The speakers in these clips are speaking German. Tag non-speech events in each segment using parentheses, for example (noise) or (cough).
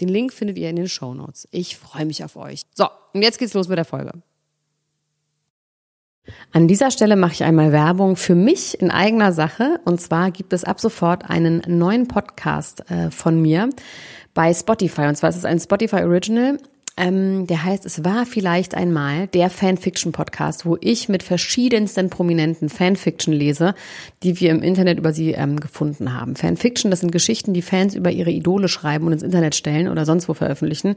Den Link findet ihr in den Show Notes. Ich freue mich auf euch. So, und jetzt geht's los mit der Folge. An dieser Stelle mache ich einmal Werbung für mich in eigener Sache. Und zwar gibt es ab sofort einen neuen Podcast äh, von mir bei Spotify. Und zwar ist es ein Spotify Original. Ähm, der heißt Es war vielleicht einmal der Fanfiction-Podcast, wo ich mit verschiedensten prominenten Fanfiction lese, die wir im Internet über sie ähm, gefunden haben. Fanfiction, das sind Geschichten, die Fans über ihre Idole schreiben und ins Internet stellen oder sonst wo veröffentlichen.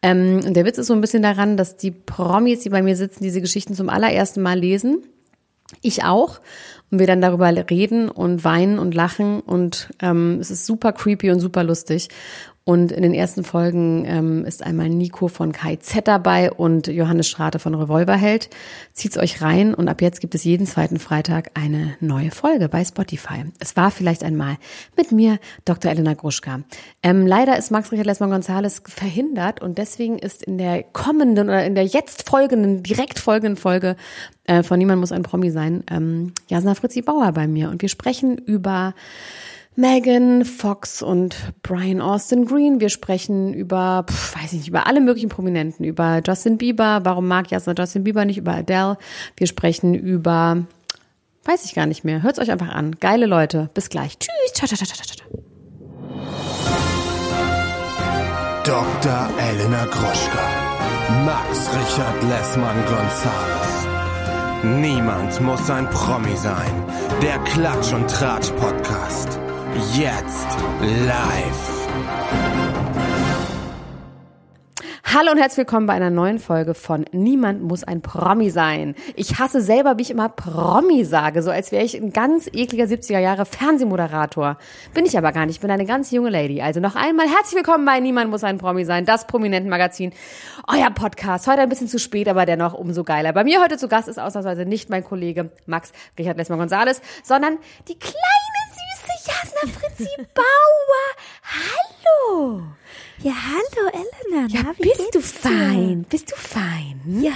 Ähm, und der Witz ist so ein bisschen daran, dass die Promis, die bei mir sitzen, diese Geschichten zum allerersten Mal lesen. Ich auch. Und wir dann darüber reden und weinen und lachen und ähm, es ist super creepy und super lustig. Und in den ersten Folgen ähm, ist einmal Nico von KZ dabei und Johannes Strate von Revolverheld. Zieht's euch rein und ab jetzt gibt es jeden zweiten Freitag eine neue Folge bei Spotify. Es war vielleicht einmal mit mir, Dr. Elena Gruschka. Ähm, leider ist Max Richard Lesmann Gonzales verhindert und deswegen ist in der kommenden oder in der jetzt folgenden, direkt folgenden Folge äh, von Niemand muss ein Promi sein, ähm, Jasna Fritzi Bauer bei mir und wir sprechen über Megan Fox und Brian Austin Green. Wir sprechen über, pf, weiß ich nicht, über alle möglichen Prominenten, über Justin Bieber. Warum mag Jasna Justin Bieber nicht? Über Adele. Wir sprechen über, weiß ich gar nicht mehr. Hört's euch einfach an. Geile Leute. Bis gleich. Tschüss. Ciao, ciao, ciao, ciao, ciao. Dr. Elena Groschka. Max Richard Lessmann Gonzales. Niemand muss ein Promi sein. Der Klatsch und Tratsch Podcast. Jetzt live. Hallo und herzlich willkommen bei einer neuen Folge von Niemand muss ein Promi sein. Ich hasse selber, wie ich immer Promi sage, so als wäre ich ein ganz ekliger 70er Jahre Fernsehmoderator. Bin ich aber gar nicht, ich bin eine ganz junge Lady. Also noch einmal herzlich willkommen bei Niemand muss ein Promi sein, das Prominentenmagazin. Euer Podcast, heute ein bisschen zu spät, aber dennoch umso geiler. Bei mir heute zu Gast ist ausnahmsweise nicht mein Kollege Max Richard Lessmann Gonzales, sondern die kleine süße Jasna Fritzi Bauer. Hallo. Ja, hallo Elena. Ja, Na, bist du fein? Bist du fein? Ja,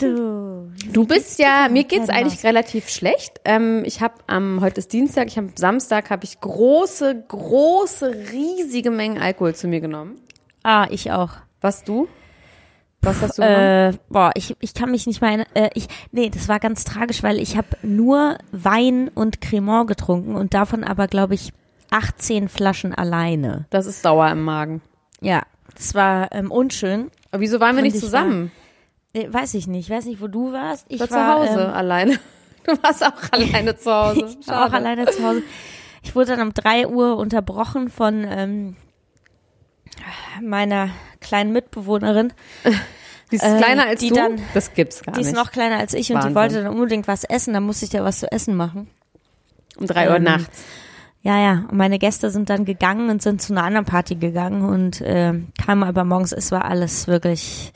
hallo. Du bist ja, mir geht's eigentlich relativ schlecht. Ähm, ich habe am heute ist Dienstag, ich habe Samstag habe ich große, große, riesige Mengen Alkohol zu mir genommen. Ah, ich auch. Was du? Was hast du genommen? Äh, boah, ich, ich kann mich nicht mal, erinnern- äh, ich, nee, das war ganz tragisch, weil ich habe nur Wein und Cremant getrunken und davon aber, glaube ich, 18 Flaschen alleine. Das ist sauer im Magen. Ja, das war ähm, unschön. Aber wieso waren wir nicht ich zusammen? Äh, weiß ich nicht, ich weiß nicht, wo du warst. Ich war, war zu Hause Ähm, alleine. (laughs) Du warst auch (laughs) alleine zu Hause. ich war auch alleine zu Hause. Ich wurde dann um drei Uhr unterbrochen von ähm, meiner kleinen Mitbewohnerin. (laughs) Die ist äh, kleiner als die du? dann- das gibt's gar Die ist nicht. noch kleiner als ich und Wahnsinn. die wollte dann unbedingt was essen. Da musste ich ja was zu essen machen. um drei Uhr ähm, nachts. Ja, ja. Und meine Gäste sind dann gegangen und sind zu einer anderen Party gegangen und äh, kamen aber morgens. Es war alles wirklich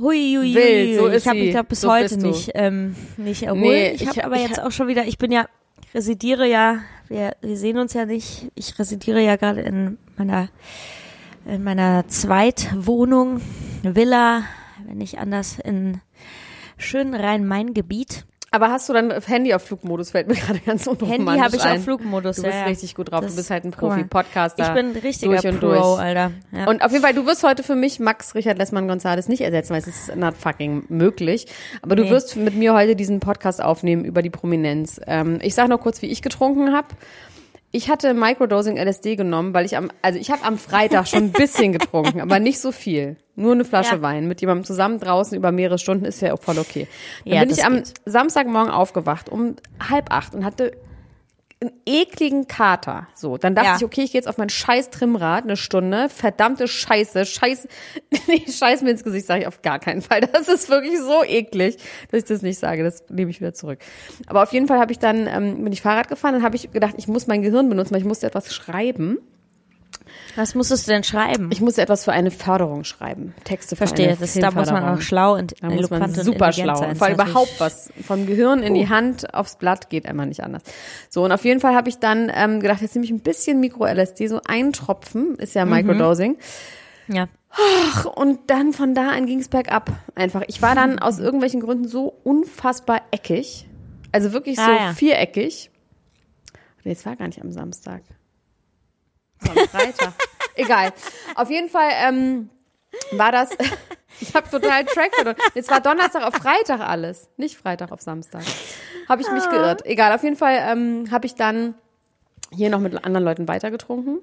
hui, hui, Wild, hui. so ich ist habe sie. mich da bis So heute bist du. nicht ähm, nicht erholt. Nee, ich ich- habe aber ich- jetzt auch schon wieder. Ich bin ja residiere ja. Wir, wir sehen uns ja nicht. Ich residiere ja gerade in meiner in meiner Zweitwohnung, Villa, wenn nicht anders, in schönen Rhein-Main-Gebiet. Aber hast du dann Handy auf Flugmodus? Fällt mir gerade ganz unromantisch Handy habe ich ein. auf Flugmodus. Du bist ja. richtig gut drauf. Das- du bist halt ein. Profi-Podcaster. Ich bin ein richtiger durch und Pro, durch. Alter. Ja. Und auf jeden Fall, du wirst heute für mich Max Richard Lessmann Gonzales nicht ersetzen, weil es ist not fucking möglich. Aber du Nee. wirst mit mir heute diesen Podcast aufnehmen über die Prominenz. Ähm, ich sage noch kurz, wie ich getrunken habe. Ich hatte Microdosing LSD genommen, weil ich am, also ich habe am Freitag schon ein bisschen (laughs) getrunken, aber nicht so viel. Nur eine Flasche Ja. Wein. Mit jemandem zusammen draußen über mehrere Stunden ist ja auch voll okay. Dann Ja, bin ich am geht. Samstagmorgen aufgewacht um halb acht und hatte einen ekligen Kater. So, dann dachte Ja. ich, okay, ich gehe jetzt auf mein scheiß Trimrad eine Stunde. Verdammte Scheiße, Scheiß, (laughs) nee, Scheiß mir ins Gesicht sage ich auf gar keinen Fall. Das ist wirklich so eklig, dass ich das nicht sage. Das nehme ich wieder zurück. Aber auf jeden Fall habe ich dann ähm, bin ich Fahrrad gefahren. Dann habe ich gedacht, ich muss mein Gehirn benutzen, weil ich musste etwas schreiben. Was musstest du denn schreiben? Ich musste etwas für eine Förderung schreiben. Texte für verstehe. eine Das, da muss man auch schlau und Da muss man und super intelligent schlau. sein. Vor allem überhaupt was. Vom Gehirn in die Hand aufs Blatt geht einmal nicht anders. So, und auf jeden Fall habe ich dann ähm, gedacht, jetzt nehme ich ein bisschen Mikro-LSD, so ein Tropfen, ist Mhm. ja Microdosing. Ja. Ach, und dann von da an ging es bergab einfach. Ich war dann aus irgendwelchen Gründen so unfassbar eckig. Also wirklich so Ah, ja. viereckig. Nee, es war gar nicht am Samstag. Freitag. Egal. Auf jeden Fall ähm, war das. (laughs) Ich habe total Track verloren. Es war Donnerstag auf Freitag alles, nicht Freitag auf Samstag. Habe ich mich geirrt. Egal. Auf jeden Fall ähm, habe ich dann hier noch mit anderen Leuten weitergetrunken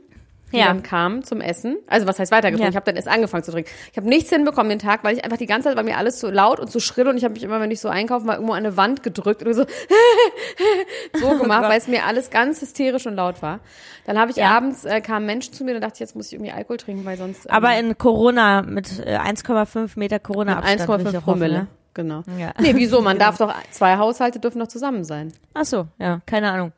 die Ja. dann kamen zum Essen. Also was heißt weitergetrunken? Ja. Ich habe dann erst angefangen zu trinken. Ich habe nichts hinbekommen den Tag, weil ich einfach die ganze Zeit war mir alles zu laut und zu schrill und ich habe mich immer, wenn ich so einkaufen war, irgendwo an eine Wand gedrückt oder so (laughs) so gemacht, weil es mir alles ganz hysterisch und laut war. Dann habe ich Ja. abends äh, kamen Menschen zu mir, dann dachte ich, jetzt muss ich irgendwie Alkohol trinken, weil sonst ähm, Aber in Corona mit äh, 1,5 Meter Corona-Abstand. will ich 1,5 auch hoffen, Promille. ne? Genau. Ja. Nee, wieso? Man (laughs) darf doch zwei Haushalte dürfen doch zusammen sein. Ach so, ja, keine Ahnung.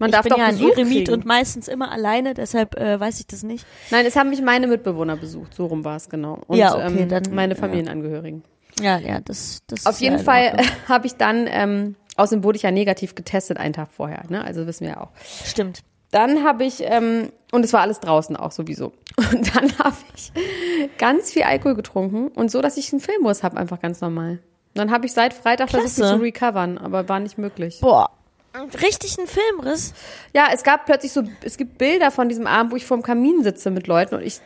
Man ich darf bin doch ja ein Besuch Eremit kriegen. und meistens immer alleine, deshalb äh, weiß ich das nicht. Nein, es haben mich meine Mitbewohner besucht, so rum war es genau. Und Ja, okay, ähm, dann- meine. Familienangehörigen. Ja, ja, das, das Auf jeden ja Fall Ordnung. habe ich dann, ähm, außerdem wurde ich ja negativ getestet einen Tag vorher, ne? Also wissen wir ja auch. Stimmt. Dann habe ich, ähm, und es war alles draußen auch sowieso. (laughs) Und dann habe ich ganz viel Alkohol getrunken und so, dass ich einen Filmriss habe, einfach ganz normal. Dann habe ich seit Freitag versucht, Klasse. mich zu recovern, aber war nicht möglich. Boah. Richtig ein Filmriss. Ja, es gab plötzlich so, es gibt Bilder von diesem Abend, wo ich vorm Kamin sitze mit Leuten und ich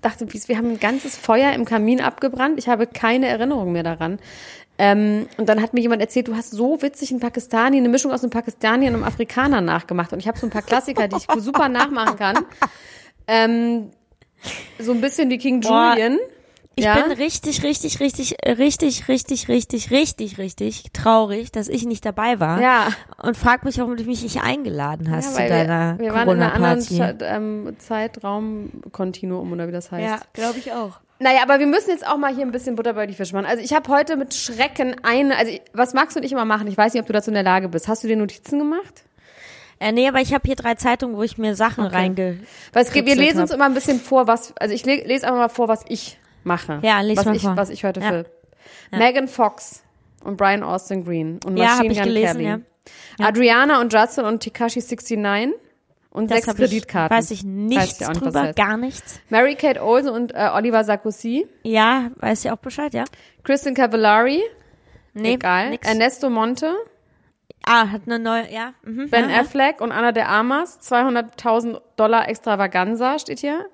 dachte, wir haben ein ganzes Feuer im Kamin abgebrannt. Ich habe keine Erinnerung mehr daran. Ähm, und dann hat mir jemand erzählt, du hast so witzig einen Pakistani, eine Mischung aus einem Pakistani und einem Afrikaner nachgemacht. Und ich habe so ein paar Klassiker, die ich super nachmachen kann. Ähm, so ein bisschen wie King Boah, Julian. Ich ja? bin richtig, richtig, richtig, äh, richtig, richtig, richtig, richtig, richtig traurig, dass ich nicht dabei war. Ja. Und frag mich, warum du mich nicht eingeladen hast Ja, zu deiner wir, wir waren in einer anderen ähm, Zeitraum-Kontinuum oder wie das heißt. Ja, glaube ich auch. Naja, aber wir müssen jetzt auch mal hier ein bisschen Butter bei die Fische machen. Also ich habe heute mit Schrecken eine, also was Max und ich immer machen, ich weiß nicht, ob du dazu in der Lage bist. Hast du dir Notizen gemacht? Äh, nee, aber ich habe hier drei Zeitungen, wo ich mir Sachen reinge... Weil es gibt, wir lesen uns hab. immer ein bisschen vor, was, also ich le lese einfach mal vor, was ich mache. Ja, les was mal ich, vor. Was ich heute Ja. film. Megan Fox und Brian Austin Green und Ja, Machine ich Gun gelesen, Kelly. ja. Adriana und Justin und Tekashi 69 und Das sechs hab ich, Kreditkarten. weiß ich nichts dir auch nicht, was drüber, heißt. gar nichts. Mary Kate Olsen und äh, Oliver Sarkozy. Ja, weiß ich auch Bescheid, ja? Kristen Cavallari. Nee, Egal. nix. Ernesto Monte. Ah, hat eine neue, ja. Mhm, Ben ja, Affleck und Anna de Armas, 200.000 Dollar Extravaganza steht hier.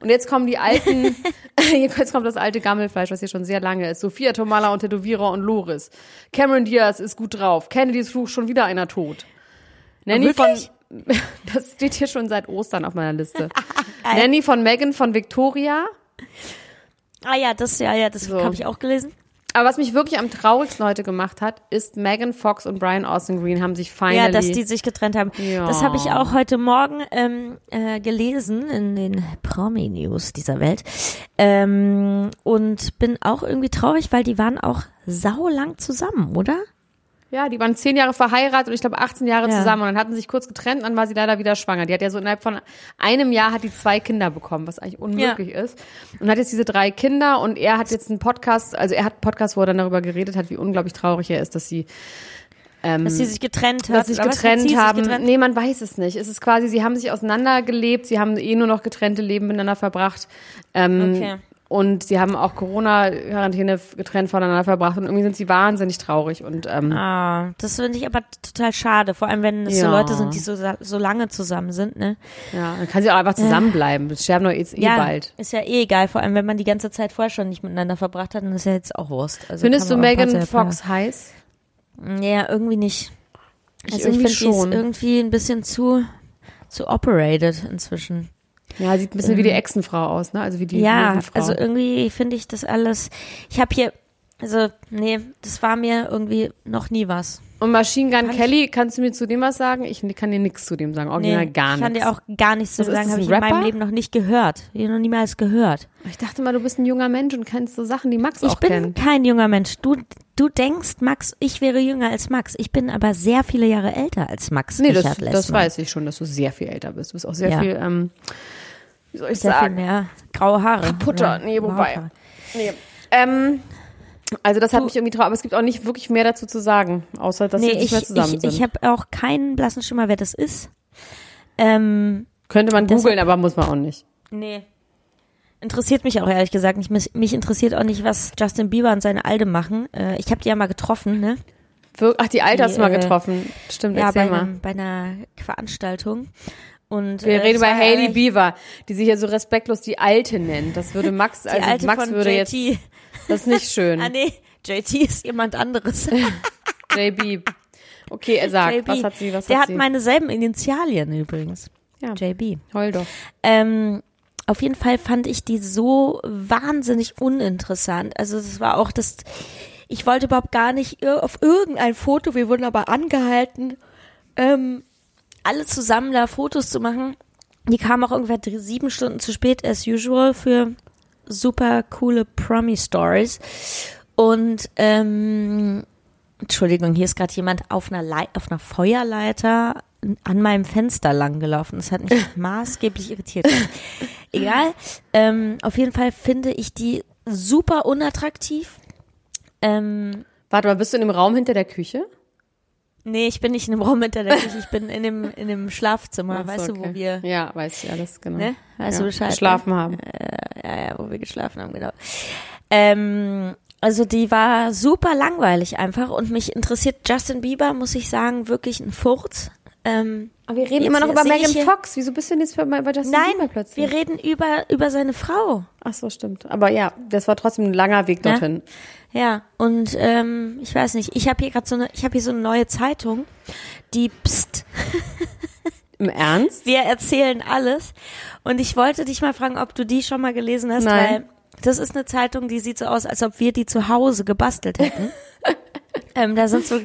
Und jetzt kommen die alten, (laughs) (laughs) jetzt kommt das alte Gammelfleisch, was hier schon sehr lange ist. Sophia Tomala und Tätowierer und Loris. Cameron Diaz ist gut drauf. Kennedys Fluch schon wieder einer tot. Nanny von, (laughs) das steht hier schon seit Ostern auf meiner Liste. Nanny von Megan von Victoria. Ah ja, das, ja, ja, das So. habe ich auch gelesen. Aber was mich wirklich am traurigsten heute gemacht hat, ist Megan Fox und Brian Austin Green haben sich finally. Ja, dass die sich getrennt haben. Ja. Das habe ich auch heute Morgen ähm, äh, gelesen in den Promi-News dieser Welt. Ähm, und bin auch irgendwie traurig, weil die waren auch saulang zusammen, oder? Ja, die waren zehn Jahre verheiratet und ich glaube 18 Jahre Ja. zusammen und dann hatten sie sich kurz getrennt und dann war sie leider wieder schwanger. Die hat ja so innerhalb von einem Jahr hat die zwei Kinder bekommen, was eigentlich unmöglich ist. Und hat jetzt diese drei Kinder und er hat jetzt einen Podcast, also er hat einen Podcast, wo er dann darüber geredet hat, wie unglaublich traurig er ist, dass sie ähm, Dass sie sich getrennt hat. dass sie sich getrennt sie sich haben. getrennt? Nee, man weiß es nicht. Es ist quasi, sie haben sich auseinandergelebt, sie haben eh nur noch getrennte Leben miteinander verbracht. Ähm, Okay. Und sie haben auch Corona-Quarantäne getrennt voneinander verbracht und irgendwie sind sie wahnsinnig traurig und ähm, Ah, das finde ich aber total schade. Vor allem, wenn es so Ja. Leute sind, die so, so lange zusammen sind, ne? Ja, dann kann sie auch einfach zusammenbleiben. Das sterben doch jetzt eh ja, bald. ist ja eh egal. Vor allem, wenn man die ganze Zeit vorher schon nicht miteinander verbracht hat, dann ist ja jetzt auch Wurst. Also Findest du Megan Fox heiß? Ja, irgendwie nicht. Ich Also ich irgendwie finde, die ist irgendwie ein bisschen zu, zu operated inzwischen. Ja, sieht ein bisschen wie die Echsenfrau aus, ne? Also wie die ja, Löwenfrau. also irgendwie finde ich das alles. Ich habe hier Also, nee, das war mir irgendwie noch nie was. Und Machine Gun Kann ich- Kelly, kannst du mir zu dem was sagen? Ich kann dir nichts zu dem sagen. Original Nee, gar ich kann nichts. dir auch gar nichts zu sagen, das, habe ein ich in meinem? Leben noch nicht gehört. Ich noch niemals gehört. Ich dachte mal, du bist ein junger Mensch und kennst so Sachen, die Max Ich auch bin kennt. kein junger Mensch. Du, du denkst, Max, ich wäre jünger als Max. Ich bin aber sehr viele Jahre älter als Max. Nee, das, Richard das Lessmann. weiß ich schon, dass du sehr viel älter bist. Du bist auch sehr Ja. viel, ähm, wie soll ich Sehr viel sagen? mehr graue Haare. Kaputter. Ja, Nee, wobei. Nee. Ähm, also das hat mich irgendwie traurig, aber es gibt auch nicht wirklich mehr dazu zu sagen, außer dass Nee, sie nicht ich, mehr zusammen ich, sind. ich habe auch keinen blassen Schimmer, wer das ist. Ähm, Könnte man googeln, aber muss man auch nicht. nee. Interessiert mich auch ehrlich gesagt nicht. Mich, mich interessiert auch nicht, was Justin Bieber und seine Alde machen. Äh, ich habe die ja mal getroffen, ne? Ach, die Alte Die, hast du mal äh, getroffen. Stimmt, Ja, bei, mal. einem, bei einer Veranstaltung. Und, Wir äh, reden über Hailey Beaver, die sich ja so respektlos die Alte nennt. Das würde (laughs) Max, Die also alte Max würde JT. jetzt, das ist nicht (laughs) schön. Ah nee, JT ist jemand anderes. (laughs) JB. Okay, er sagt, JB. was hat sie, was Der hat hat sie? meine selben Initialien übrigens. ja, JB. heul doch. Ähm, auf jeden Fall fand ich die so wahnsinnig uninteressant. Also das war auch das, ich wollte überhaupt gar nicht auf irgendein Foto, wir wurden aber angehalten, ähm, alle zusammen da Fotos zu machen. Die kamen auch ungefähr sieben Stunden zu spät, as usual, für super coole Promi-Stories. Und ähm, Entschuldigung, hier ist gerade jemand auf einer, auf einer Feuerleiter an meinem Fenster lang gelaufen. Das hat mich (laughs) maßgeblich irritiert. Egal. Ähm, auf jeden Fall finde ich die super unattraktiv. Ähm, Warte mal, bist du in dem Raum hinter der Küche? Nee, ich bin nicht in dem Raum hinter der Küche, ich bin in dem, in dem Schlafzimmer, Ach weißt du, okay. wo wir, Ja, weiß ich alles, genau. ne? Weißt ja, du Bescheid? Geschlafen ne? haben. ja, ja, wo wir geschlafen haben, genau. Ähm, also die war super langweilig einfach und mich interessiert Justin Bieber, muss ich sagen, wirklich ein Furz. Ähm, Aber wir reden Jetzt immer noch über Megan Fox. Wieso bist du denn jetzt bei, bei Justin nein, Bieber plötzlich? wir reden über, über seine Frau. Ach so, stimmt. Aber ja, das war trotzdem ein langer Weg Ja. dorthin. Ja, und ähm, ich weiß nicht, ich habe hier gerade so eine, ich habe hier so eine neue Zeitung, die Psst, Im Ernst? wir erzählen alles. Und ich wollte dich mal fragen, ob du die schon mal gelesen hast, Nein. weil das ist eine Zeitung, die sieht so aus, als ob wir die zu Hause gebastelt hätten. (laughs) ähm, da sind so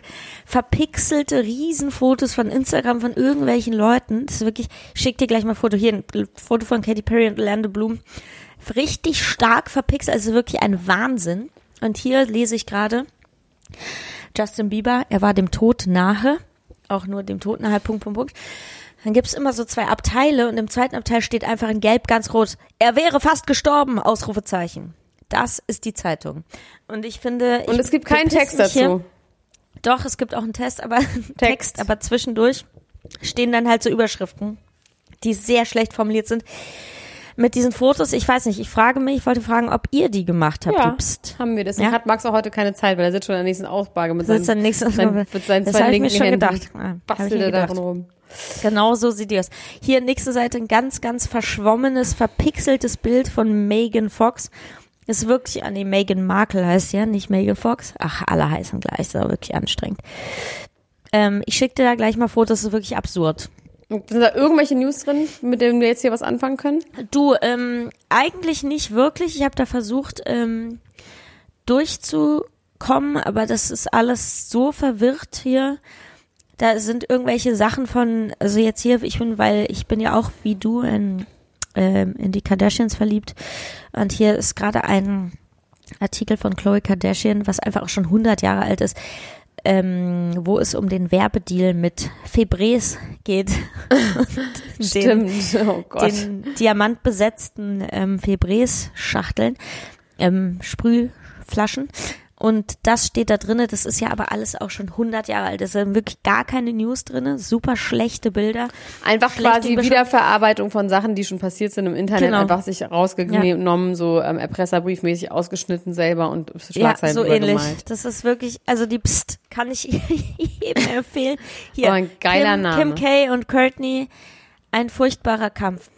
verpixelte Riesenfotos von Instagram von irgendwelchen Leuten. Das ist wirklich, ich schick dir gleich mal ein Foto. Hier ein Foto von Katy Perry und Orlando Bloom. Richtig stark verpixelt, also wirklich ein Wahnsinn. Und hier lese ich gerade Justin Bieber, er war dem Tod nahe, auch nur dem Tod nahe, Punkt, Punkt, Punkt. Dann gibt's immer so zwei Abteile und im zweiten Abteil steht einfach in Gelb ganz rot, er wäre fast gestorben, Ausrufezeichen. Das ist die Zeitung. Und ich finde. Und ich es gibt keinen Text mich hier- dazu. Doch, es gibt auch einen Test, aber (laughs) Text. aber zwischendurch stehen dann halt so Überschriften, die sehr schlecht formuliert sind. Mit diesen Fotos, ich weiß nicht, ich frage mich, ich wollte fragen, ob ihr die gemacht habt, Ja, die Psst. haben wir. Deswegen Ja? hat Max auch heute keine Zeit, weil er sitzt schon in der nächsten Ausbage mit seinen, seinen, Mal. mit seinen Das zwei ich mir linken schon Händen. gedacht. Ja, Bastelt er darin rum. Genau so sieht die aus. Hier nächste Seite ein ganz, ganz verschwommenes, verpixeltes Bild von Megan Fox. Ist wirklich, ah nee, Megan Markle heißt ja, nicht Megan Fox. Ach, alle heißen gleich, ist aber wirklich anstrengend. Ähm, ich schicke dir da gleich mal Fotos, das ist wirklich absurd. Sind da irgendwelche News drin, mit denen wir jetzt hier was anfangen können? Du, ähm, eigentlich nicht wirklich. Ich habe da versucht, ähm, durchzukommen, aber das ist alles so verwirrt hier. Da sind irgendwelche Sachen von, also jetzt hier, ich bin, weil ich bin ja auch wie du in, ähm, in die Kardashians verliebt. Und hier ist gerade ein Artikel von Khloe Kardashian, was einfach auch schon 100 Jahre alt ist, ähm, wo es um den Werbedeal mit Febreze geht. (laughs) Den- Stimmt. Oh Gott. den diamantbesetzten ähm, Febreze-Schachteln, ähm, Sprühflaschen. Und das steht da drinne. Das ist ja aber alles auch schon 100 Jahre alt. Da sind wirklich gar keine News drinne. Super schlechte Bilder. Einfach schlechte quasi. Wiederverarbeitung von Sachen, die schon passiert sind im Internet, Genau. einfach sich rausgenommen, so ähm, Erpresserbriefmäßig ausgeschnitten selber und Schlagzeilen ja, so ähnlich. Das ist wirklich, also die Psst kann ich (laughs) jedem empfehlen. Hier, Oh, ein geiler Kim, Name. Kim K. und Courtney, ein furchtbarer Kampf.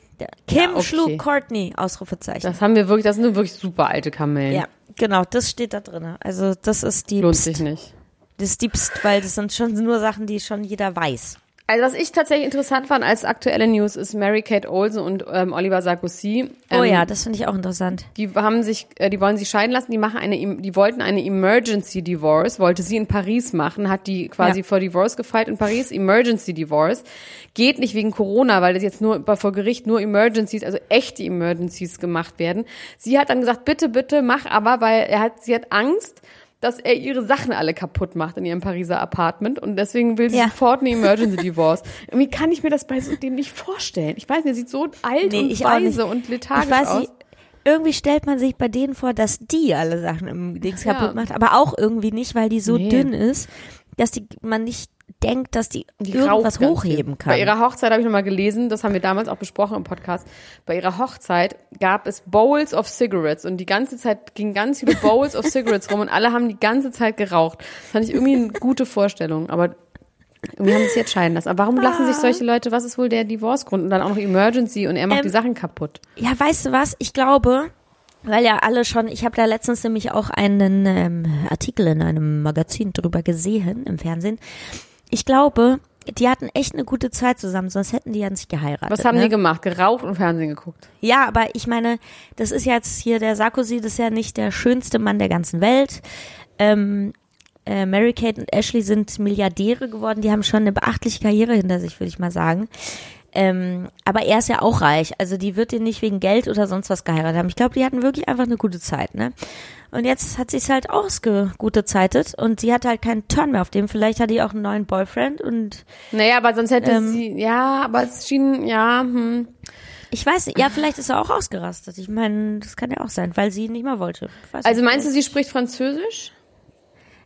Kim Ja, okay. schlug Courtney, Ausrufezeichen. Das haben wir wirklich, das sind wirklich super alte Kamellen. ja, genau, das steht da drinne. Also das ist die Lohnt sich nicht. Das ist die Psst, weil das sind schon nur Sachen, die schon jeder weiß. Also was ich tatsächlich interessant fand als aktuelle News ist Mary Kate Olsen und ähm, Oliver Sarkozy. Oh Ähm, ja, das finde ich auch interessant. Die haben sich, äh, die wollen sich scheiden lassen. Die machen eine, die wollten eine Emergency Divorce, wollte sie in Paris machen, hat die quasi Ja. vor Divorce gefeilt in Paris. Emergency Divorce geht nicht wegen Corona, weil das jetzt nur vor Gericht nur Emergencies, also echte Emergencies gemacht werden. Sie hat dann gesagt, bitte, bitte, mach aber, weil er hat, sie hat Angst, dass er ihre Sachen alle kaputt macht in ihrem Pariser Apartment und deswegen will sie Ja. sofort eine (laughs) Emergency Divorce. Irgendwie kann ich mir das bei so dem nicht vorstellen. Ich weiß nicht, er sieht so alt Nee, und ich weise und lethargisch Ich weiß aus. nicht, irgendwie stellt man sich bei denen vor, dass die alle Sachen im Dings Ja. kaputt macht, aber auch irgendwie nicht, weil die so Nee. dünn ist, dass die man nicht denkt, dass die, Die irgendwas hochheben kann. Bei ihrer Hochzeit habe ich nochmal gelesen, das haben wir damals auch besprochen im Podcast. Bei ihrer Hochzeit gab es Bowls of Cigarettes und die ganze Zeit gingen ganz viele Bowls of Cigarettes rum und alle haben die ganze Zeit geraucht. Das fand ich irgendwie eine gute Vorstellung, aber irgendwie haben sich jetzt scheiden lassen. Aber warum lassen sich solche Leute, was ist wohl der Divorce-Grund und dann auch noch Emergency und er macht Ähm, die Sachen kaputt? Ja, weißt du was? Ich glaube, weil ja alle schon, ich habe da letztens nämlich auch einen ähm, Artikel in einem Magazin drüber gesehen im Fernsehen. Ich glaube, die hatten echt eine gute Zeit zusammen, sonst hätten die ja nicht geheiratet. Was haben ne? die gemacht? Geraucht und Fernsehen geguckt. Ja, aber ich meine, das ist jetzt hier der Sarkozy, das ist ja nicht der schönste Mann der ganzen Welt. Ähm, äh, Mary Kate und Ashley sind Milliardäre geworden, die haben schon eine beachtliche Karriere hinter sich, würde ich mal sagen. Ähm, aber er ist ja auch reich, also die wird ihn nicht wegen Geld oder sonst was geheiratet haben. Ich glaube, die hatten wirklich einfach eine gute Zeit, ne? Und jetzt hat sich's halt ausgegutezeitet und sie hat halt keinen Turn mehr auf dem. Vielleicht hat die auch einen neuen Boyfriend und Naja, aber sonst hätte Ähm, sie, ja, aber es schien, ja, hm. ich weiß nicht, ja, vielleicht ist er auch ausgerastet. Ich meine, das kann ja auch sein, weil sie ihn nicht mehr wollte. Also meinst du, sie spricht Französisch?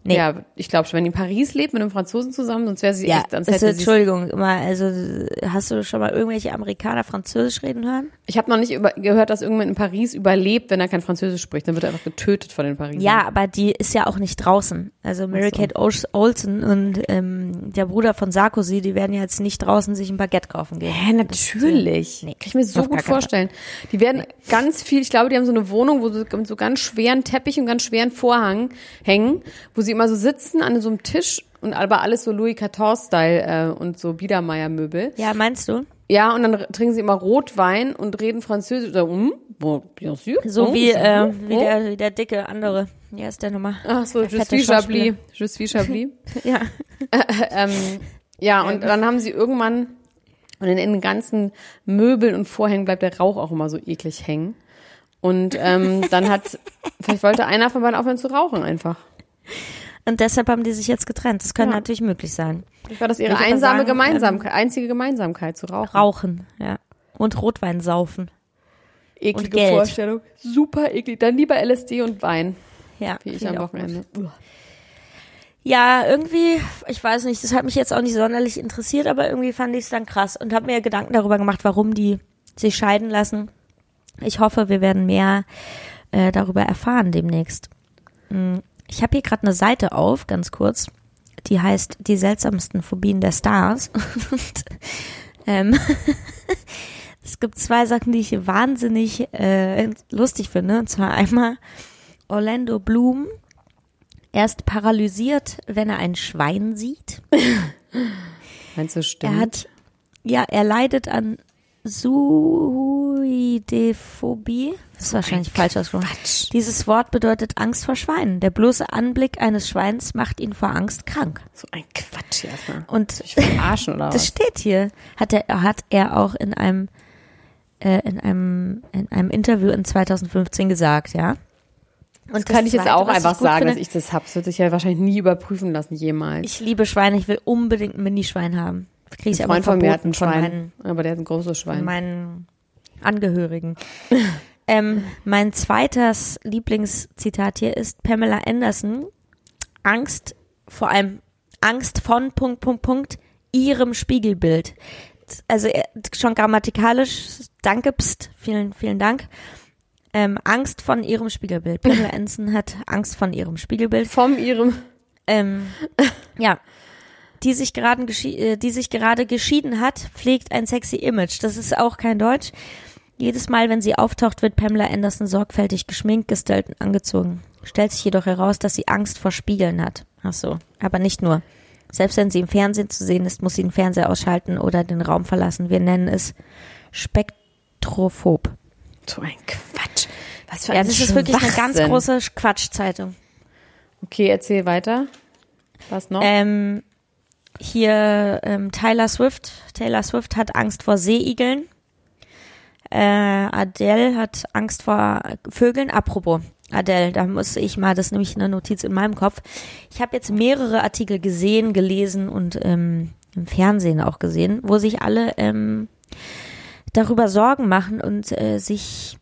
Nee. Ja, ich glaube schon, wenn die in Paris lebt mit einem Franzosen zusammen, sonst wäre sie Ja, echt, sonst ist, Entschuldigung, immer, also hast du schon mal irgendwelche Amerikaner Französisch reden hören? Ich habe noch nicht über, gehört, dass irgendjemand in Paris überlebt, wenn er kein Französisch spricht. Dann wird er einfach getötet von den Parisern. Ja, aber die ist ja auch nicht draußen. Also Mary so. Kate Ol- Olsen und ähm, der Bruder von Sarkozy, die werden ja jetzt nicht draußen sich ein Baguette kaufen gehen. Hä, natürlich. Nee, Kann ich mir so auf gut vorstellen. Die werden ganz viel, ich glaube, die haben so eine Wohnung, wo sie mit so ganz schweren Teppich und ganz schweren Vorhang hängen, wo sie immer so sitzen an so einem Tisch und aber alles so Louis XIV-Style äh, und so Biedermeier-Möbel. Ja, meinst du? Ja, und dann trinken sie immer Rotwein und reden Französisch. So, hm, bon, bien sûr. So oh, wie, äh, wie, der, wie der dicke andere. Ja, ist der Nummer. Ach so, je suis. Chablis. (laughs) Je suis Chablis. Ja. (laughs) ähm, ja, und dann haben sie irgendwann, und in den ganzen Möbeln und Vorhängen bleibt der Rauch auch immer so eklig hängen. Und ähm, dann hat, (laughs) vielleicht wollte einer von beiden aufhören zu rauchen einfach. Und deshalb haben die sich jetzt getrennt. Das kann Ja. natürlich möglich sein. Ich war das ihre einsame sagen, Gemeinsamkeit, einzige Gemeinsamkeit zu rauchen. Rauchen, ja. Und Rotwein saufen. Eklige und Geld. Vorstellung. Super eklig. Dann lieber LSD und Wein, Ja. wie ich am. Wochenende. Ja, irgendwie, ich weiß nicht, das hat mich jetzt auch nicht sonderlich interessiert, aber irgendwie fand ich es dann krass und habe mir Gedanken darüber gemacht, warum die sich scheiden lassen. Ich hoffe, wir werden mehr äh, darüber erfahren demnächst. Mm, Ich habe hier gerade eine Seite auf, ganz kurz, die heißt Die seltsamsten Phobien der Stars. (laughs) und, ähm, (laughs) es gibt zwei Sachen, die ich wahnsinnig äh, lustig finde. Und zwar einmal Orlando Bloom. Er ist paralysiert, wenn er ein Schwein sieht. (laughs) Meinst du, stimmt? Er hat, ja, er leidet an Suidephobie. Das ist wahrscheinlich falsch ausgesprochen. Quatsch. Dieses Wort bedeutet Angst vor Schweinen. Der bloße Anblick eines Schweins macht ihn vor Angst krank. So ein Quatsch erstmal. Und Ich verarschen oder (laughs) das was? steht hier. Hat er, hat er auch in einem, äh, in einem, in einem Interview in 2015 gesagt, ja. Und Das kann ich jetzt Zweite, auch einfach sagen, finde, dass ich das hab. Das wird sich ja wahrscheinlich nie überprüfen lassen, jemals. Ich liebe Schweine, ich will unbedingt ein Minischwein haben. Kriege ich ein aber Freund von mir hat ein Schwein, meinen, aber der hat ein großes Schwein. meinen Angehörigen. (laughs) ähm, mein zweites Lieblingszitat hier ist Pamela Anderson. Angst, vor allem Angst von Punkt, Punkt, Punkt, ihrem Spiegelbild. Also äh, schon grammatikalisch, danke, pst, vielen, vielen Dank. Ähm, Angst von ihrem Spiegelbild. Pamela Anderson hat Angst von ihrem Spiegelbild. Vom ihrem. Ähm, ja. Die sich, gerade äh, die sich gerade geschieden hat, pflegt ein sexy Image. Das ist auch kein Deutsch. Jedes Mal, wenn sie auftaucht, wird Pamela Anderson sorgfältig geschminkt, gestellt und angezogen. Stellt sich jedoch heraus, dass sie Angst vor Spiegeln hat. Ach so, aber nicht nur. Selbst wenn sie im Fernsehen zu sehen ist, muss sie den Fernseher ausschalten oder den Raum verlassen. Wir nennen es Spektrophob. So ein Quatsch. Was für Ja, ein das ist wirklich eine ganz große Quatschzeitung. Okay, erzähl weiter. Was noch? Ähm, hier ähm, Tyler Swift. Taylor Swift hat Angst vor Seeigeln. Äh, Adele hat Angst vor Vögeln. Apropos Adele, da muss ich mal, das ist nämlich eine Notiz in meinem Kopf. Ich habe jetzt mehrere Artikel gesehen, gelesen und ähm, im Fernsehen auch gesehen, wo sich alle ähm, darüber Sorgen machen und äh, sich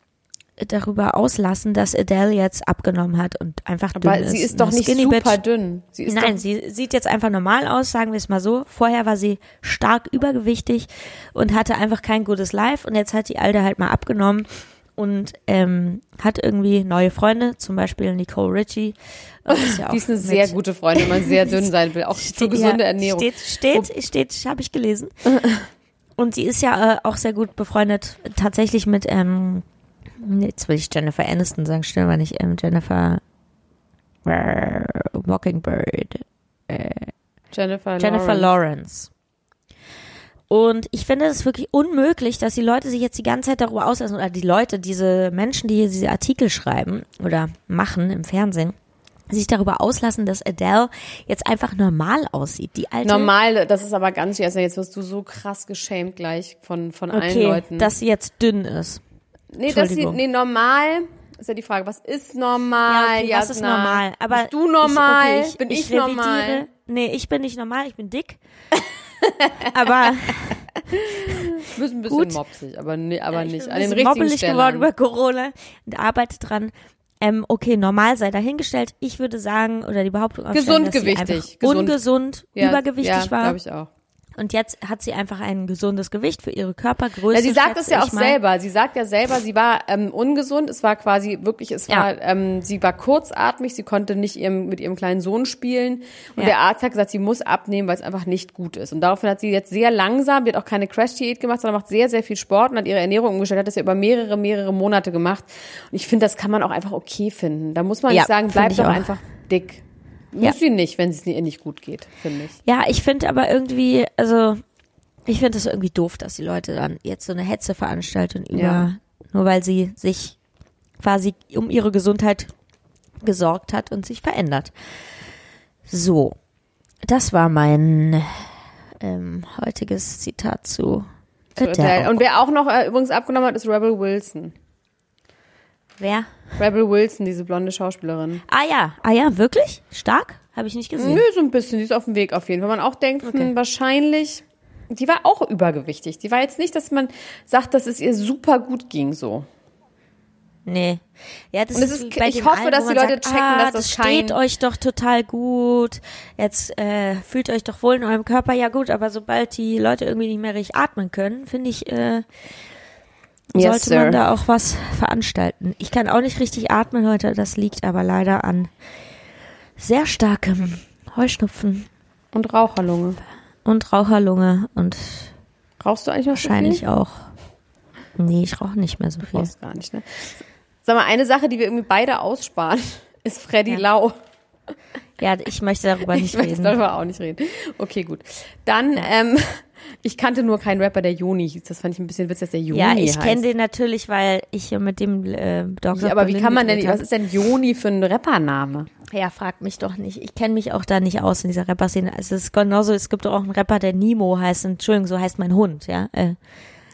darüber auslassen, dass Adele jetzt abgenommen hat und einfach dünn Aber ist. sie ist doch nicht Skinny super Bitch. dünn. Sie Nein, doch, sie sieht jetzt einfach normal aus, sagen wir es mal so. Vorher war sie stark übergewichtig und hatte einfach kein gutes Life und jetzt hat die Alte halt mal abgenommen und ähm, hat irgendwie neue Freunde, zum Beispiel Nicole Richie. (laughs) Ist ja die ist eine sehr gute Freundin, wenn man sehr dünn (laughs) sein will. Auch für gesunde ja, Ernährung. Steht, steht, steht, habe ich gelesen. Und sie ist ja äh, auch sehr gut befreundet, tatsächlich mit, ähm, jetzt will ich Jennifer Aniston sagen, stimmt aber nicht, ähm, Jennifer äh, Mockingbird. Jennifer, Jennifer Lawrence. Lawrence. Und ich finde es wirklich unmöglich, dass die Leute sich jetzt die ganze Zeit darüber auslassen, oder die Leute, diese Menschen, die hier diese Artikel schreiben oder machen im Fernsehen, sich darüber auslassen, dass Adele jetzt einfach normal aussieht. Die alte. Normal, das ist aber ganz schwer. Jetzt wirst du so krass geschämt gleich von, von allen Okay, Leuten. dass sie jetzt dünn ist. Nee, dass sie, Entschuldigung. nee, normal ist ja die Frage, was ist normal? okay, was ist normal? Aber Bist du normal? Ich, okay, Bin ich, revidiere- normal? Nee, ich bin nicht normal, ich bin dick. (laughs) aber Du (laughs) bist ein bisschen Gut. mopsig, aber, nee, aber ich nicht. bin An den richtigen mobbelig Stellen. geworden über Corona und arbeite dran. Ähm, okay, normal sei dahingestellt. Ich würde sagen, oder die Behauptung aufstellen, dass sie Gesundgewichtig. einfach Gesund. ungesund, ja, übergewichtig ja, war. glaube ich auch. Und jetzt hat sie einfach ein gesundes Gewicht für ihre Körpergröße. Ja, sie sagt es ja auch mal. selber. Sie sagt ja selber, sie war ähm, ungesund. Es war quasi wirklich, es Ja. war, ähm, sie war kurzatmig. Sie konnte nicht ihrem, mit ihrem kleinen Sohn spielen. Und Ja. der Arzt hat gesagt, sie muss abnehmen, weil es einfach nicht gut ist. Und daraufhin hat sie jetzt sehr langsam, die hat auch keine Crash-Diät gemacht, sondern macht sehr, sehr viel Sport und hat ihre Ernährung umgestellt. Hat das ja über mehrere, mehrere Monate gemacht. Und ich finde, das kann man auch einfach okay finden. Da muss man Ja, nicht sagen, bleib doch auch. einfach dick. Muss Ja. sie nicht, wenn es ihr nicht gut geht, finde ich. Ja, ich finde aber irgendwie, also ich finde das irgendwie doof, dass die Leute dann jetzt so eine Hetze veranstalten über, Ja. nur weil sie sich quasi um ihre Gesundheit gesorgt hat und sich verändert. So, das war mein ähm, heutiges Zitat zu Zu. Adele. Und wer auch noch äh, übrigens abgenommen hat, ist Rebel Wilson. Wer? Rebel Wilson, diese blonde Schauspielerin. Ah ja, ah ja, wirklich? Stark? Habe ich nicht gesehen. Nö, so ein bisschen. Die ist auf dem Weg auf jeden Fall. Man auch denkt, hm, wahrscheinlich, die war auch übergewichtig. Die war jetzt nicht, dass man sagt, dass es ihr super gut ging so. Nee. Ja, das es ist, ich hoffe, allen, dass die Leute sagt, checken, ah, dass das steht kein- euch doch total gut. Jetzt äh, fühlt euch doch wohl in eurem Körper. Ja gut, aber sobald die Leute irgendwie nicht mehr richtig atmen können, finde ich, äh, sollte sir. man da auch was veranstalten. Ich kann auch nicht richtig atmen heute. Das liegt aber leider an sehr starkem Heuschnupfen Und Raucherlunge. und Raucherlunge und Rauchst du eigentlich noch wahrscheinlich so viel? auch. Nee, ich rauche nicht mehr so viel. Rauchst gar nicht, ne? Sag mal, eine Sache, die wir irgendwie beide aussparen, (laughs) ist Freddy Ja. Lau. Ja, ich möchte darüber (laughs) nicht Ich möchte reden. darüber auch nicht reden. Okay, gut. Dann, ähm, ich kannte nur keinen Rapper, der Joni hieß. Das fand ich ein bisschen witzig, dass der Joni Ja, ich kenne den natürlich, weil ich hier mit dem äh, Dr. Ja, aber wie kann man denn, was ist denn Joni für ein Rappername? Ja, fragt mich doch nicht. Ich kenne mich auch da nicht aus in dieser Rapper-Szene. Also es ist genauso, es gibt doch auch einen Rapper, der Nemo heißt. Entschuldigung, so heißt mein Hund, ja. Äh,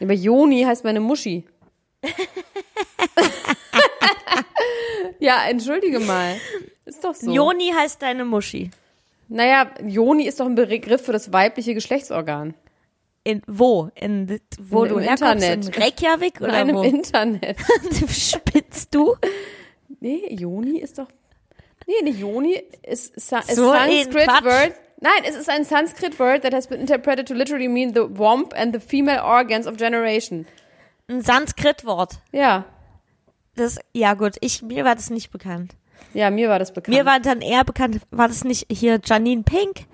Aber Joni heißt meine Muschi. (laughs) ja, entschuldige mal. Ist doch so. Joni heißt deine Muschi. Naja, Joni ist doch ein Begriff für das weibliche Geschlechtsorgan. In wo? In wo Im du? Internet. In Reykjavik oder Nein, im wo? Internet. (laughs) Spitzt du? Nee, Joni ist doch. Nee, nicht Joni ist, ist, ist So ein Sanskrit word. Nein, es ist ein Sanskrit word that has been interpreted to literally mean the womb and the female organs of generation. Ein Sanskrit-Wort. Ja. Das, ja gut, ich, mir war das nicht bekannt. Ja, mir war das bekannt. Mir war dann eher bekannt, war das nicht hier Janine Pink?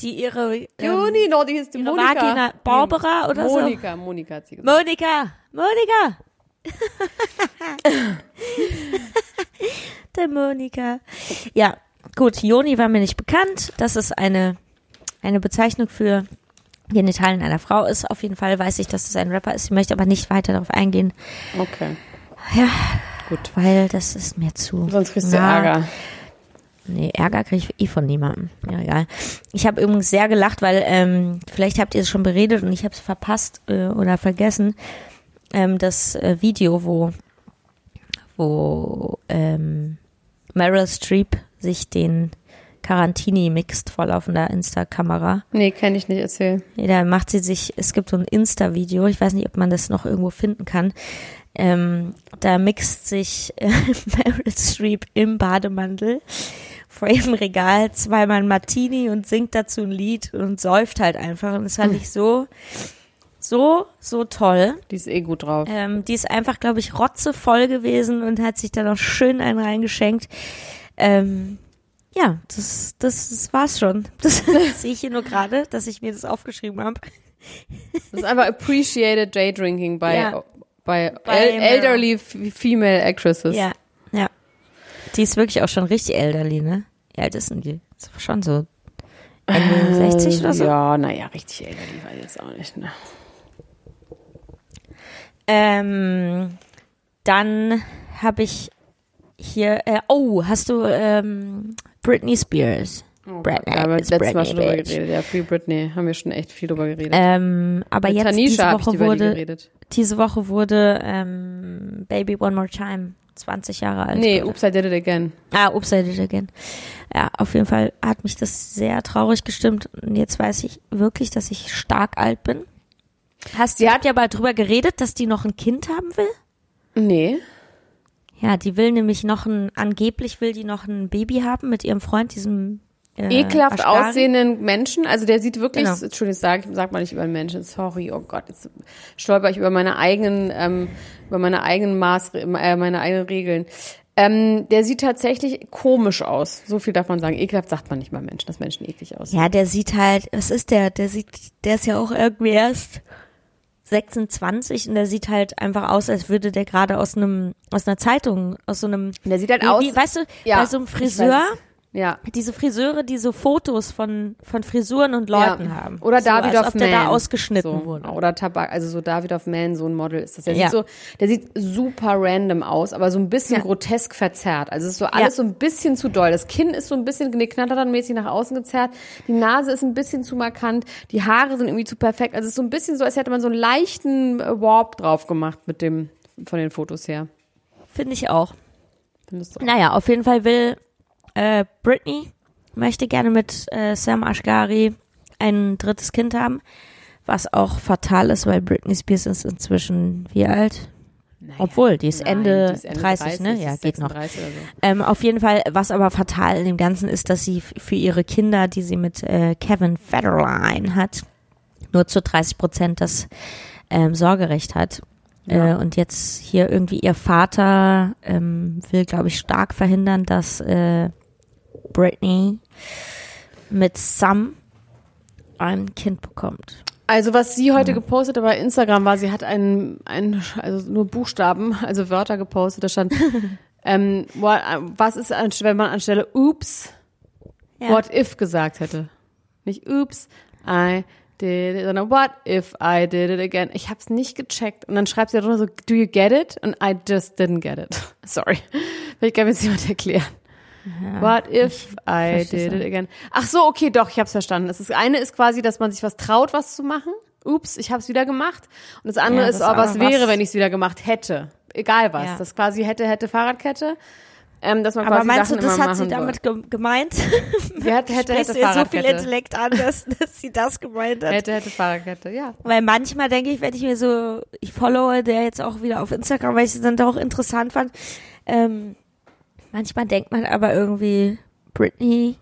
Die ihre, ähm, Joni, no, die ist die ihre Monika. Vagina Barbara oder so? Monika, Monika hat sie gesagt. Monika, Monika. (laughs) Der Monika. Ja, gut, Joni war mir nicht bekannt. Das ist eine, eine Bezeichnung für Genitalien einer Frau ist. Auf jeden Fall weiß ich, dass es ein Rapper ist. Ich möchte aber nicht weiter darauf eingehen. Okay. Ja, Gut. weil das ist mir zu. Sonst kriegst du Ja. Ärger. Nee, Ärger kriege ich eh von niemandem. Ja, egal. Ich habe übrigens sehr gelacht, weil ähm, vielleicht habt ihr es schon beredet und ich habe es verpasst äh, oder vergessen. Ähm, das äh, Video, wo, wo ähm, Meryl Streep sich den Carantini mixt vor laufender Insta-Kamera. Nee, kenne ich nicht, erzähl. Nee, da macht sie sich, es gibt so ein Insta-Video, ich weiß nicht, ob man das noch irgendwo finden kann. Ähm, da mixt sich äh, (laughs) Meryl Streep im Bademantel vor ihrem Regal zweimal ein Martini und singt dazu ein Lied und säuft halt einfach. Und das fand ich so, so, so toll. Die ist eh gut drauf. Ähm, die ist einfach, glaube ich, rotzevoll gewesen und hat sich da noch schön einen reingeschenkt. Ähm, ja, das, das, das war's schon. (laughs) Das sehe ich hier nur gerade, dass ich mir das aufgeschrieben habe. Das ist einfach appreciated Daydrinking bei, Ja. bei, Bei el Meryl. elderly female actresses. Ja, ja. Die ist wirklich auch schon richtig elderly, ne? Wie alt ist denn die? Ist schon so Ende 60 oder so? Äh, Ja, naja, richtig elderly ich jetzt auch nicht. Ne? Ähm, dann habe ich hier, äh, oh, hast du ähm, Britney Spears? Britney, Da haben wir letztes Mal Britney, schon drüber geredet. Ja, Free Britney haben wir schon echt viel drüber geredet. Ähm, aber Mit jetzt Tanisha diese Woche die wurde, geredet. diese Woche wurde ähm, Baby One More Time 20 Jahre alt. Nee, Oops, I Did It Again. Ah, Oops, I Did It Again. Ja, auf jeden Fall hat mich das sehr traurig gestimmt. Und jetzt weiß ich wirklich, dass ich stark alt bin. Hast du, hat- habt ja bald drüber geredet, dass die noch ein Kind haben will? Nee. Ja, die will nämlich noch ein, angeblich will die noch ein Baby haben mit ihrem Freund, diesem äh, Ekelhaft Ashgari. aussehenden Menschen. Also der sieht wirklich, Genau. Entschuldigung, sag, sag mal nicht über einen Menschen, sorry, oh Gott, jetzt stolper ich über meine eigenen, ähm, über meine eigenen Maß, äh, meine eigenen Regeln. Ähm, der sieht tatsächlich komisch aus. So viel darf man sagen. Ekelhaft sagt man nicht mal Menschen, dass Menschen eklig aussehen. Ja, der sieht halt, was ist der? Der sieht, der ist ja auch irgendwie erst 26 und der sieht halt einfach aus, als würde der gerade aus einem, aus einer Zeitung, aus so einem, Der sieht halt wie, aus. wie, weißt du, Ja, bei so einem Friseur. Ja. diese Friseure, die so Fotos von, von Frisuren und Leuten ja. haben. Oder so, David als of ob der Man. da ausgeschnitten so. wurde. Oder Tabak, also so David of Man, so ein Model ist das. Der Ja. sieht so, der sieht super random aus, aber so ein bisschen Ja. grotesk verzerrt. Also es ist so alles so ein bisschen zu doll. Das Kinn ist so ein bisschen knattermäßig nach außen gezerrt. Die Nase ist ein bisschen zu markant. Die Haare sind irgendwie zu perfekt. Also es ist so ein bisschen so, als hätte man so einen leichten äh, Warp drauf gemacht mit dem, von den Fotos her. Finde ich auch. Findest du? Naja, auf jeden Fall will äh, Britney, möchte gerne mit äh, Sam Ashgari ein drittes Kind haben, was auch fatal ist, weil Britney Spears ist inzwischen wie alt? Obwohl, die ist, Nein, Ende, die ist Ende 30, ne? die Ja, geht noch. 36 oder so. Ähm, auf jeden Fall, was aber fatal in dem Ganzen ist, dass sie für ihre Kinder, die sie mit äh, Kevin Federline hat, nur zu 30 Prozent das ähm, Sorgerecht hat. Ja. Äh, und jetzt hier irgendwie ihr Vater ähm, will, glaube ich, stark verhindern, dass äh, Britney mit Sam ein Kind bekommt. Also was sie heute gepostet hat bei Instagram war, sie hat einen, einen also nur Buchstaben, also Wörter gepostet, da stand, (laughs) ähm, what, was ist, wenn man anstelle Oops, Ja. what if gesagt hätte. Nicht Oops, I did it, sondern what if I did it again. Ich hab's nicht gecheckt. Und dann schreibt sie drunter so, do you get it? Und I just didn't get it. (laughs) Sorry. Vielleicht kann mir jetzt jemand erklären. What if I did it again? Ach so, okay, doch, ich hab's verstanden. Das ist, eine ist quasi, dass man sich was traut, was zu machen. Ups, ich hab's wieder gemacht. Und das andere Ja, ist, das oh, was wäre, was- wenn ich es wieder gemacht hätte. Egal was. Ja. Das quasi hätte, hätte Fahrradkette. Ähm, dass man Aber quasi meinst Sachen du, das hat sie damit ge gemeint? Sie hätte, hätte, hätte du jetzt so viel. Intellekt an, dass, (laughs) dass sie das gemeint hat? hätte, hätte Fahrradkette, ja. Weil manchmal denke ich, wenn ich mir so, ich followe der jetzt auch wieder auf Instagram, weil ich es dann doch interessant fand. Ähm, manchmal denkt man aber irgendwie, Britney,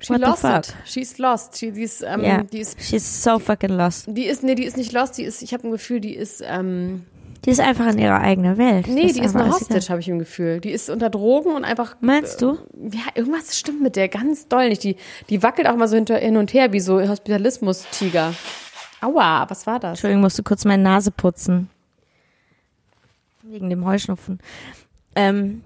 She What lost it. She's lost. She, die ist, ähm, ja, die ist, she's so fucking lost. die ist, nee, die ist nicht lost. Die ist, ich habe ein Gefühl, die ist, ähm, Die ist einfach in ihrer eigenen Welt. nee, Das die ist eine. Hostage, habe ich im Gefühl. Die ist unter Drogen und einfach Meinst du? ja, irgendwas stimmt mit der ganz doll nicht. Die, die wackelt auch mal so hinter, hin und her, wie so Hospitalismus-Tiger. Aua, was war das? Entschuldigung, musste kurz meine Nase putzen. Wegen dem Heuschnupfen. Ähm,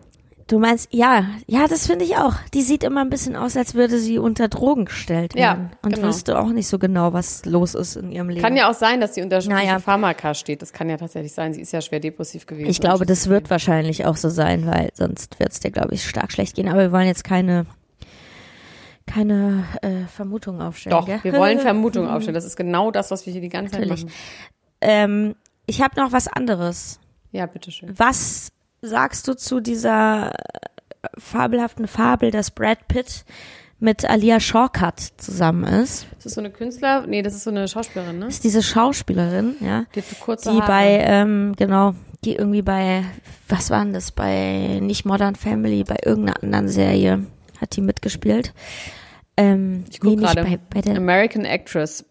Du meinst, ja, ja, das finde ich auch. Die sieht immer ein bisschen aus, als würde sie unter Drogen gestellt Ja, werden. Und genau. wüsste auch nicht so genau, was los ist in ihrem Leben. Kann ja auch sein, dass sie unter Naja. Pharmaka steht. Das kann ja tatsächlich sein. Sie ist ja schwer depressiv gewesen. ich glaube, das wird wahrscheinlich auch so sein, weil sonst wird es dir, glaube ich, stark schlecht gehen. Aber wir wollen jetzt keine, keine äh, Vermutungen aufstellen. Doch, gell? wir wollen (laughs) Vermutungen aufstellen. Das ist genau das, was wir hier die ganze Zeit Natürlich. machen. Ähm, ich habe noch was anderes. Ja, bitteschön. Was sagst du zu dieser äh, fabelhaften Fabel, dass Brad Pitt mit Alia Shawkat zusammen ist? Ist das so eine Künstler? Nee, das ist so eine Schauspielerin, ne? Das ist diese Schauspielerin, ja, Die so kurze die Haare. bei, ähm, genau, die irgendwie bei, was war denn das, bei nicht Modern Family, bei irgendeiner anderen Serie hat die mitgespielt. Ähm, ich guck nee, gerade. bei, bei American Actress.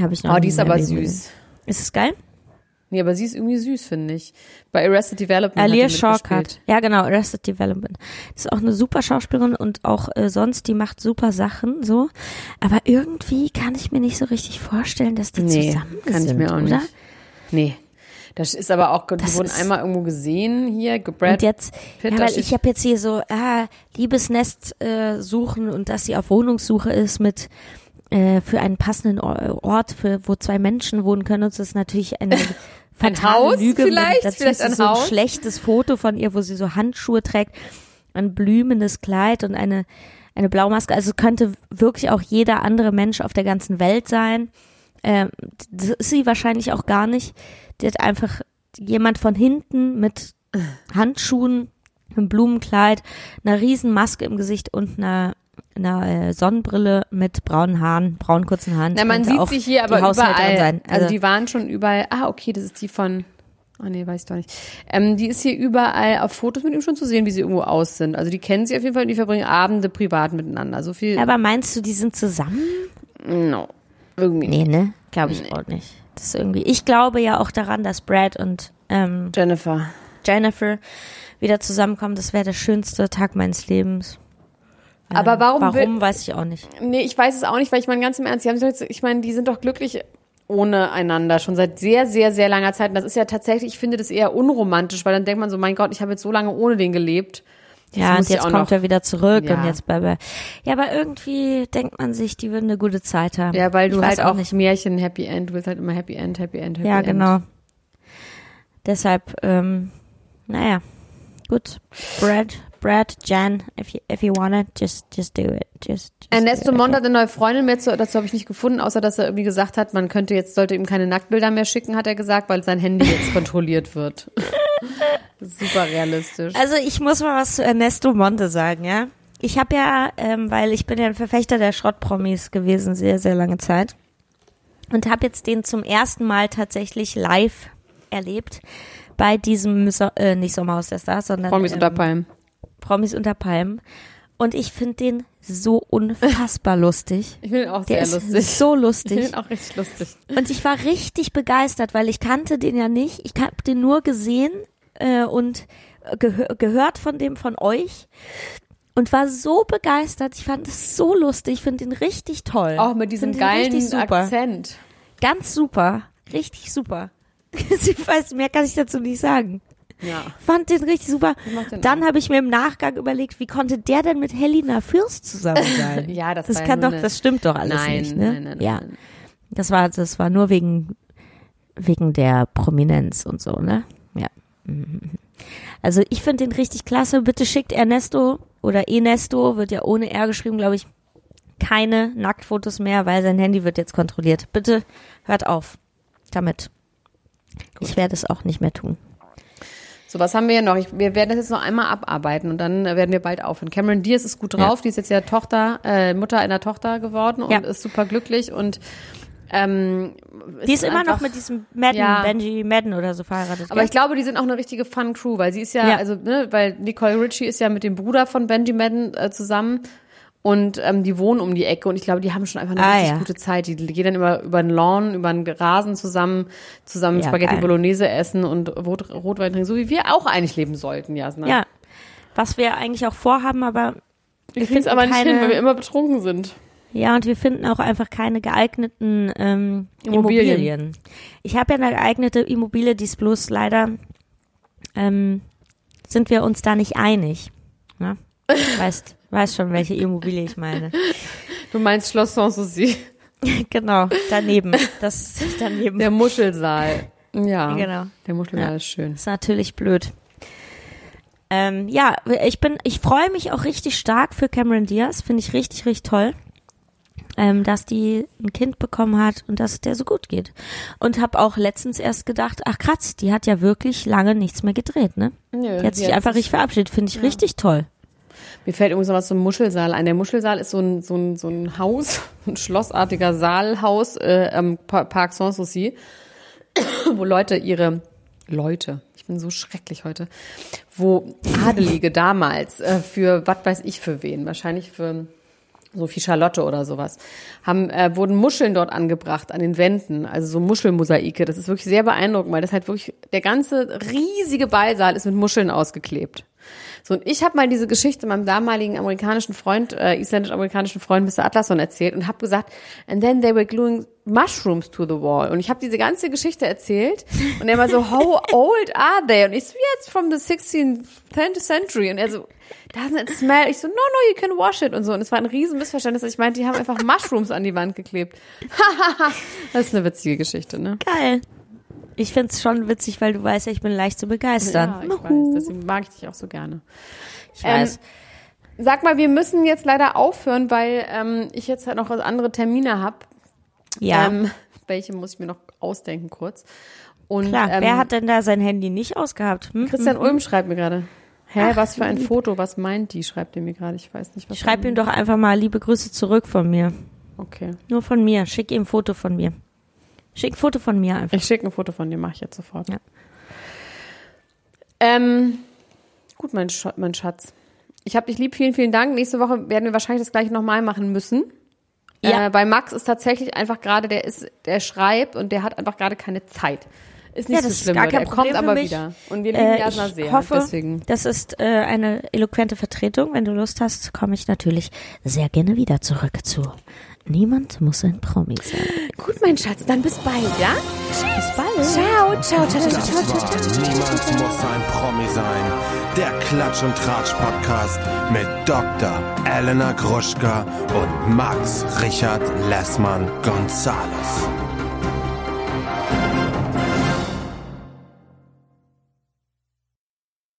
habe ich noch Oh, die ist aber süß. Ist es geil? Nee, aber sie ist irgendwie süß, finde ich. Bei Arrested Development Alia. Shawkat. Ja, genau, Arrested Development. Ist auch eine super Schauspielerin und auch äh, sonst, die macht super Sachen, so. Aber irgendwie kann ich mir nicht so richtig vorstellen, dass die Nee, zusammen kann ich sind, mir auch oder? nicht. Nee. Das ist aber auch, die wurden einmal irgendwo gesehen hier. Brad und jetzt, Pitt, ja, weil ich habe jetzt hier so, ah, Liebesnest äh, suchen und dass sie auf Wohnungssuche ist mit äh, für einen passenden Or- Ort, für wo zwei Menschen wohnen können. Und das ist natürlich eine (laughs) fatale Haus Lüge. vielleicht? Dazu Vielleicht ist ein so ein Haus? schlechtes Foto von ihr, wo sie so Handschuhe trägt, ein blühendes Kleid und eine eine Blaumaske. Also könnte wirklich auch jeder andere Mensch auf der ganzen Welt sein. Ähm, das ist sie wahrscheinlich auch gar nicht. Die hat einfach jemand von hinten mit Handschuhen, einem Blumenkleid, einer riesen Maske im Gesicht und einer, einer äh, Sonnenbrille mit braunen Haaren, braun kurzen Haaren. Na, man sieht sie hier aber überall. sein. Also, die waren schon überall. Ah, okay, das ist die von. Ah nee, weiß ich doch nicht. Ähm, die ist hier überall auf Fotos mit ihm schon zu sehen, wie sie irgendwo aus sind. Also die kennen sie auf jeden Fall und die verbringen Abende privat miteinander. So viel. aber meinst du, die sind zusammen? no. Irgendwie. Nee, ne? Glaube ich auch nicht. Das ist irgendwie. Ich glaube ja auch daran, dass Brad und ähm, Jennifer. Jennifer wieder zusammenkommen. Das wäre der schönste Tag meines Lebens. Aber warum Warum weiß ich auch nicht. Nee, ich weiß es auch nicht, weil ich meine, ganz im Ernst, die haben jetzt, ich meine, die sind doch glücklich ohne einander schon seit sehr, sehr, sehr langer Zeit. Und das ist ja tatsächlich, ich finde das eher unromantisch, weil dann denkt man so, mein Gott, ich habe jetzt so lange ohne den gelebt. Ja, muss und ich jetzt kommt er wieder zurück Ja. und jetzt bei, bei Ja, aber irgendwie denkt man sich, die würden eine gute Zeit haben. Ja, weil Ich du weiß halt auch nicht. Märchen, Happy End, du willst halt immer Happy End, Happy End, Happy Ja, End. genau. Deshalb, ähm, naja, gut. Brad, Brad, Jan, if you, if you wanna, just, just do it. Just, just Ernesto it. Mond hat eine neue Freundin, mehr zu, dazu habe ich nicht gefunden, außer dass er irgendwie gesagt hat, man könnte jetzt, sollte ihm keine Nacktbilder mehr schicken, hat er gesagt, weil sein Handy jetzt (laughs) kontrolliert wird. (laughs) Super realistisch. Also ich muss mal was zu Ernesto Monte sagen, ja. Ich habe ja, ähm, weil ich bin ja ein Verfechter der Schrottpromis gewesen, sehr, sehr lange Zeit. Und habe jetzt den zum ersten Mal tatsächlich live erlebt bei diesem, so äh, nicht Sommerhaus der Stars, sondern Promis ähm, unter Palmen. Promis unter Palmen. Und ich finde den so unfassbar (laughs) lustig. Ich finde ihn auch Der sehr ist lustig. so Ich lustig. finde ihn auch richtig lustig. Und ich war richtig begeistert, weil ich kannte den ja nicht. Ich habe den nur gesehen äh, und gehö gehört von dem von euch und war so begeistert. Ich fand es so lustig. Ich finde ihn richtig toll. Auch mit diesem geilen. Akzent. Ganz super. Richtig super. (laughs) ich weiß, mehr kann ich dazu nicht sagen. Ja. Fand den richtig super. den Dann habe ich mir im Nachgang überlegt, wie konnte der denn mit Helena Fürst zusammen (laughs) sein? Ja, das das kann doch, eine- das stimmt doch alles Nein, nicht, ne? nein, nein, ja. nein. Das war, das war nur wegen, wegen der Prominenz und so, ne? Ja. Mhm. Also ich finde den richtig klasse. Bitte schickt Ernesto oder Enesto, wird ja ohne R geschrieben, glaube ich, keine Nacktfotos mehr, weil sein Handy wird jetzt kontrolliert. Bitte hört auf damit. Ich werde es auch nicht mehr tun. So, was haben wir hier noch? Ich, wir werden das jetzt noch einmal abarbeiten und dann äh, werden wir bald aufhören. Cameron Diaz ist gut drauf. Die ist jetzt ja Tochter, äh, Mutter einer Tochter geworden und Ja. ist super glücklich und ähm, Die ist immer einfach- noch mit diesem Madden, Ja. Benji Madden oder so verheiratet. Aber gell? ich glaube, die sind auch eine richtige Fun Crew, weil sie ist ja, Ja. also, ne, weil Nicole Richie ist ja mit dem Bruder von Benji Madden äh, zusammen und ähm, die wohnen um die Ecke und ich glaube, die haben schon einfach eine Ah, richtig ja. gute Zeit. Die, gehen dann immer über den Lawn, über den Rasen zusammen, zusammen Ja, Spaghetti geil. Bolognese essen und Rot, Rotwein trinken, so wie wir auch eigentlich leben sollten, Jasna. ja. Was wir eigentlich auch vorhaben, aber wir kriegen es aber nicht keine- hin, weil wir immer betrunken sind. Ja, und wir finden auch einfach keine geeigneten ähm, Immobilien. Immobilien. Ich habe ja eine geeignete Immobilie, die ist bloß leider ähm, sind wir uns da nicht einig. Ne? (laughs) Weißt, weißt schon, welche Immobilie ich meine. Du meinst Schloss Sanssouci. (laughs) genau, daneben. Das daneben. Der Muschelsaal. Ja, Genau. Der Muschelsaal Ja. ist schön. ist natürlich blöd. Ähm, ja, ich bin, ich freue mich auch richtig stark für Cameron Diaz. Finde ich richtig, richtig toll, ähm, dass die ein Kind bekommen hat und dass es der so gut geht. Und habe auch letztens erst gedacht, ach krass, die hat ja wirklich lange nichts mehr gedreht, ne? Nö, Die hat sich einfach richtig verabschiedet. Finde ich richtig toll. Mir fällt übrigens noch was zum Muschelsaal ein. Der Muschelsaal ist so ein, so ein, so ein Haus, (laughs) ein schlossartiger Saalhaus äh, am Pa- Park Sanssouci, (coughs) wo Leute ihre Leute, ich bin so schrecklich heute, wo Adelige (coughs) damals äh, für was weiß ich für wen, wahrscheinlich für Sophie Charlotte oder sowas, haben, äh, wurden Muscheln dort angebracht an den Wänden, also so Muschelmosaike. Das ist wirklich sehr beeindruckend, weil das halt wirklich, der ganze riesige Ballsaal ist mit Muscheln ausgeklebt. So, und ich habe mal diese Geschichte meinem damaligen amerikanischen Freund, äh, isländisch-amerikanischen Freund Mr. Atlason erzählt und habe gesagt, and then they were gluing mushrooms to the wall. Und ich habe diese ganze Geschichte erzählt und er war so, how old are they? Und ich so, jetzt from the 16th century. Und er so, doesn't it smell? Ich so, no, no, you can wash it und so. Und es war ein riesen Missverständnis. Ich meinte, die haben einfach Mushrooms an die Wand geklebt. (laughs) das ist eine witzige Geschichte, ne? Geil. Ich find's schon witzig, weil du weißt ja, ich bin leicht zu begeistern. Ja, ich weiß. Deswegen mag ich dich auch so gerne. Ich weiß. Sag mal, wir müssen jetzt leider aufhören, weil ähm, ich jetzt halt noch andere Termine habe. ja, Ähm, (laughs) welche muss ich mir noch ausdenken kurz. Und klar. ähm, Wer hat denn da sein Handy nicht ausgehabt? Hm? Christian Ulm schreibt mir gerade. Hä, was für ein Foto? Was meint die? Schreibt er mir gerade. Ich weiß nicht, was. Schreib ihm doch einfach mal liebe Grüße zurück von mir. Okay. Nur von mir. Schick ihm ein Foto von mir. Schick ein Foto von mir einfach. Ich schicke ein Foto von dir, mache ich jetzt sofort. Ja. Ähm, gut, mein, Sch mein Schatz. Ich habe dich lieb, vielen, vielen Dank. Nächste Woche werden wir wahrscheinlich das gleiche nochmal machen müssen. Ja. Äh, bei Max ist tatsächlich einfach gerade, der ist, der schreibt und der hat einfach gerade keine Zeit. Ist nicht Ja, so ist schlimm, kein er kommt aber mich. wieder. Und wir lieben Äh, Jasna ich sehr. hoffe, deswegen. das ist äh, eine eloquente Vertretung. Wenn du Lust hast, komme ich natürlich sehr gerne wieder zurück zu. Niemand muss ein Promi sein. Gut, mein Schatz, dann bis bald, ja? Bis bald. Ciao, ciao, ciao, ciao, Das ciao, ciao, war ciao. Niemand muss ein Promi sein. Der Klatsch und Tratsch Podcast mit Dr. Elena Gruschka und Max Richard Lessmann Gonzales.